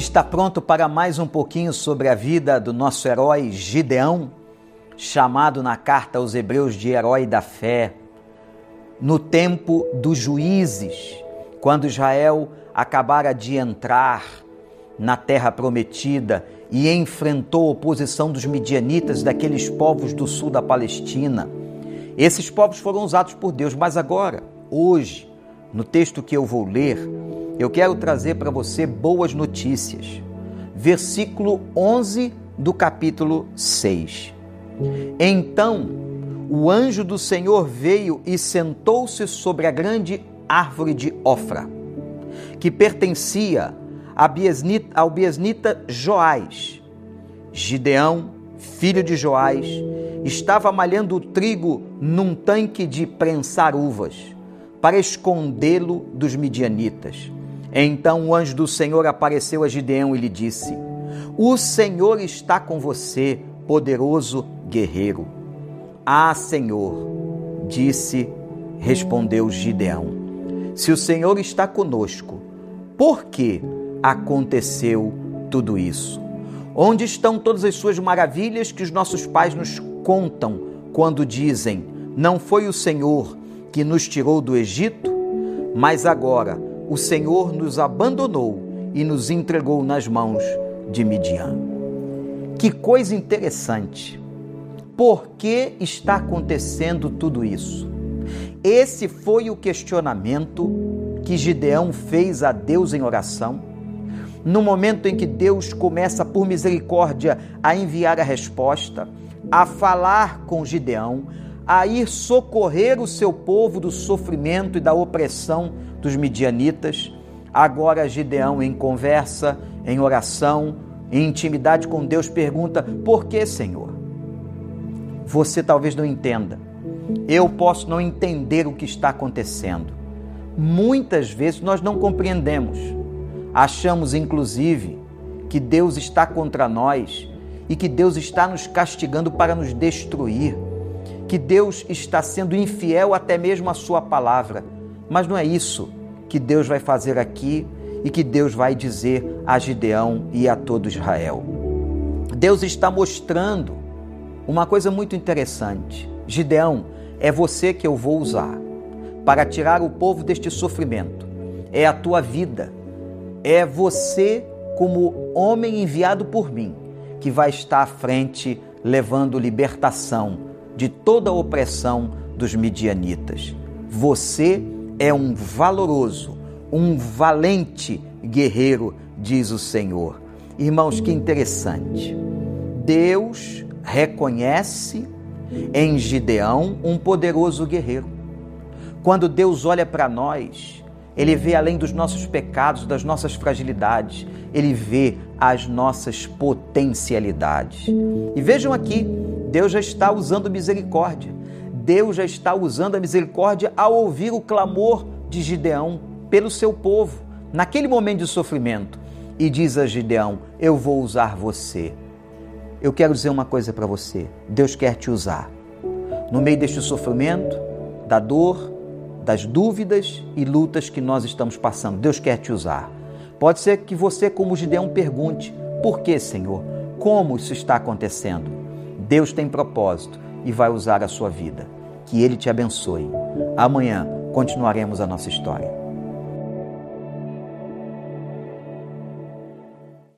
Está pronto para mais um pouquinho sobre a vida do nosso herói Gideão, chamado na carta aos Hebreus de herói da fé, no tempo dos juízes, quando Israel acabara de entrar na terra prometida e enfrentou a oposição dos midianitas, daqueles povos do sul da Palestina. Esses povos foram usados por Deus, mas agora, hoje, no texto que eu vou ler, eu quero trazer para você boas notícias. Versículo 11 do capítulo 6. Então o anjo do Senhor veio e sentou-se sobre a grande árvore de Ofra, que pertencia ao biesnita Joás. Gideão, filho de Joás, estava malhando o trigo num tanque de prensar uvas, para escondê-lo dos midianitas. Então o anjo do Senhor apareceu a Gideão e lhe disse: O Senhor está com você, poderoso guerreiro. Ah, Senhor, disse, respondeu Gideão: Se o Senhor está conosco, por que aconteceu tudo isso? Onde estão todas as suas maravilhas que os nossos pais nos contam quando dizem: Não foi o Senhor que nos tirou do Egito? Mas agora, o Senhor nos abandonou e nos entregou nas mãos de Midian. Que coisa interessante. Por que está acontecendo tudo isso? Esse foi o questionamento que Gideão fez a Deus em oração. No momento em que Deus começa, por misericórdia, a enviar a resposta, a falar com Gideão, a ir socorrer o seu povo do sofrimento e da opressão dos midianitas. Agora Gideão, em conversa, em oração, em intimidade com Deus, pergunta: Por que, Senhor? Você talvez não entenda. Eu posso não entender o que está acontecendo. Muitas vezes nós não compreendemos. Achamos, inclusive, que Deus está contra nós e que Deus está nos castigando para nos destruir que Deus está sendo infiel até mesmo à sua palavra. Mas não é isso que Deus vai fazer aqui e que Deus vai dizer a Gideão e a todo Israel. Deus está mostrando uma coisa muito interessante. Gideão, é você que eu vou usar para tirar o povo deste sofrimento. É a tua vida. É você, como homem enviado por mim, que vai estar à frente levando libertação de toda a opressão dos midianitas. Você é um valoroso, um valente guerreiro, diz o Senhor. Irmãos, que interessante. Deus reconhece em Gideão um poderoso guerreiro. Quando Deus olha para nós, ele vê além dos nossos pecados, das nossas fragilidades, ele vê as nossas potencialidades. E vejam aqui, Deus já está usando misericórdia. Deus já está usando a misericórdia ao ouvir o clamor de Gideão pelo seu povo, naquele momento de sofrimento. E diz a Gideão: Eu vou usar você. Eu quero dizer uma coisa para você: Deus quer te usar. No meio deste sofrimento, da dor, das dúvidas e lutas que nós estamos passando, Deus quer te usar. Pode ser que você, como Gideão, pergunte: Por que, Senhor? Como isso está acontecendo? Deus tem propósito e vai usar a sua vida. Que Ele te abençoe. Amanhã continuaremos a nossa história.